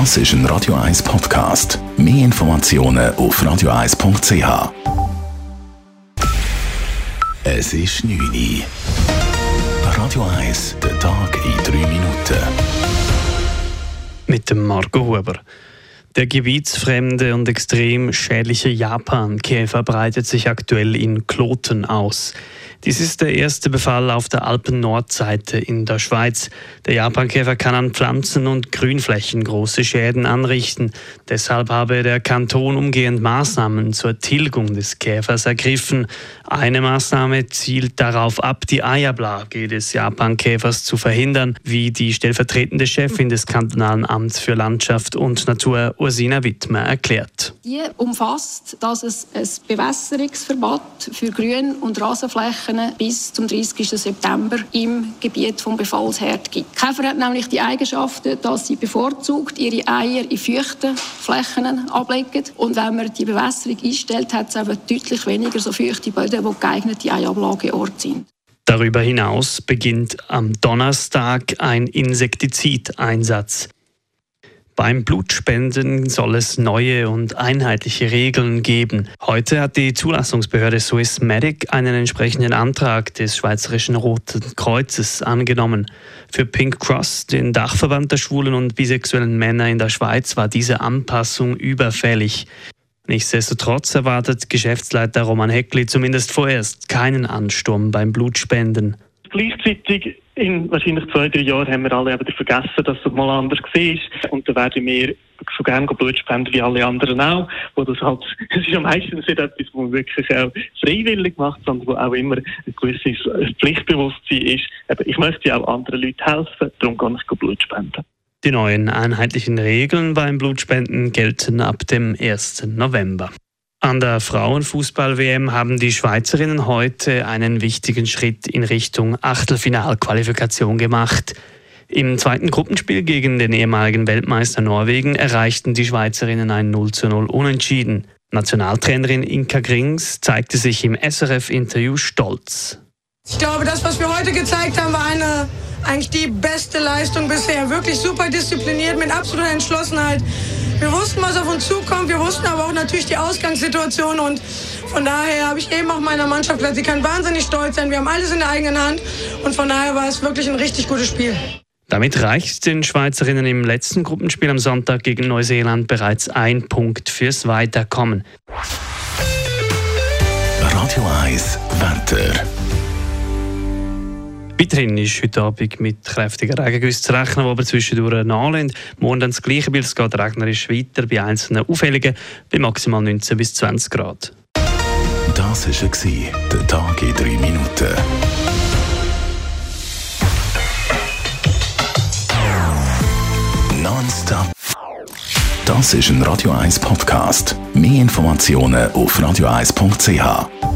Das ist ein Radio 1 Podcast. Mehr Informationen auf radio1.ch. Es ist 9 Uhr. Radio 1, der Tag in 3 Minuten. Mit dem Marco Huber. Der gebietsfremde und extrem schädliche Japankäfer breitet sich aktuell in Kloten aus. Dies ist der erste Befall auf der Alpen-Nordseite in der Schweiz. Der Japankäfer kann an Pflanzen und Grünflächen große Schäden anrichten. Deshalb habe der Kanton umgehend Maßnahmen zur Tilgung des Käfers ergriffen. Eine Maßnahme zielt darauf ab, die Eierblage des Japankäfers zu verhindern, wie die stellvertretende Chefin des kantonalen Amts für Landschaft und Natur, Ursina Wittmer, erklärt. Die umfasst, dass es ein Bewässerungsverbot für Grün- und Rasenflächen Wochen bis zum 30. September im Gebiet vom Befallsherd gibt. Käfer hat nämlich die Eigenschaften, dass sie bevorzugt ihre Eier in feuchten Flächen ablegen. Und wenn man die Bewässerung einstellt, hat es eben deutlich weniger so feuchte Böden, die geeignete Eiablageorte sind. Darüber hinaus beginnt am Donnerstag ein Insektizideinsatz. Beim Blutspenden soll es neue und einheitliche Regeln geben. Heute hat die Zulassungsbehörde Swiss Medic einen entsprechenden Antrag des Schweizerischen Roten Kreuzes angenommen. Für Pink Cross, den Dachverband der schwulen und bisexuellen Männer in der Schweiz, war diese Anpassung überfällig. Nichtsdestotrotz erwartet Geschäftsleiter Roman Heckli zumindest vorerst keinen Ansturm beim Blutspenden. Gleichzeitig in wahrscheinlich zwei, drei Jahren haben wir alle wieder vergessen, dass es mal anders war. Und dann werden wir so gerne Blut spenden wie alle anderen auch. Wo das halt, es ist ja meistens nicht etwas, wo man wirklich auch freiwillig macht, sondern wo auch immer ein gewisses Pflichtbewusstsein ist. Aber ich möchte auch anderen Leuten helfen, darum kann ich Blut spenden. Die neuen einheitlichen Regeln beim Blutspenden gelten ab dem 1. November. An der Frauenfußball-WM haben die Schweizerinnen heute einen wichtigen Schritt in Richtung Achtelfinalqualifikation gemacht. Im zweiten Gruppenspiel gegen den ehemaligen Weltmeister Norwegen erreichten die Schweizerinnen ein 0 zu 0 Unentschieden. Nationaltrainerin Inka Grings zeigte sich im SRF-Interview stolz. Ich glaube, das, was wir heute gezeigt haben, war eine, eigentlich die beste Leistung bisher. Wirklich super diszipliniert, mit absoluter Entschlossenheit. Wir wussten, was auf uns zukommt. Wir wussten aber auch natürlich die Ausgangssituation. Und von daher habe ich eben auch meiner Mannschaft gesagt, sie kann wahnsinnig stolz sein. Wir haben alles in der eigenen Hand. Und von daher war es wirklich ein richtig gutes Spiel. Damit reicht den Schweizerinnen im letzten Gruppenspiel am Sonntag gegen Neuseeland bereits ein Punkt fürs Weiterkommen. Radio 1 Wetter. Weiterhin ist heute Abend mit kräftigen Regengüssen zu rechnen, die aber zwischendurch nachlegen. Morgen dann das gleiche Bild, es geht regnerisch weiter bei einzelnen Auffälligen bei maximal 19 bis 20 Grad. Das war der Tag in drei Minuten. Nonstop. Das ist ein Radio 1 Podcast. Mehr Informationen auf radio1.ch.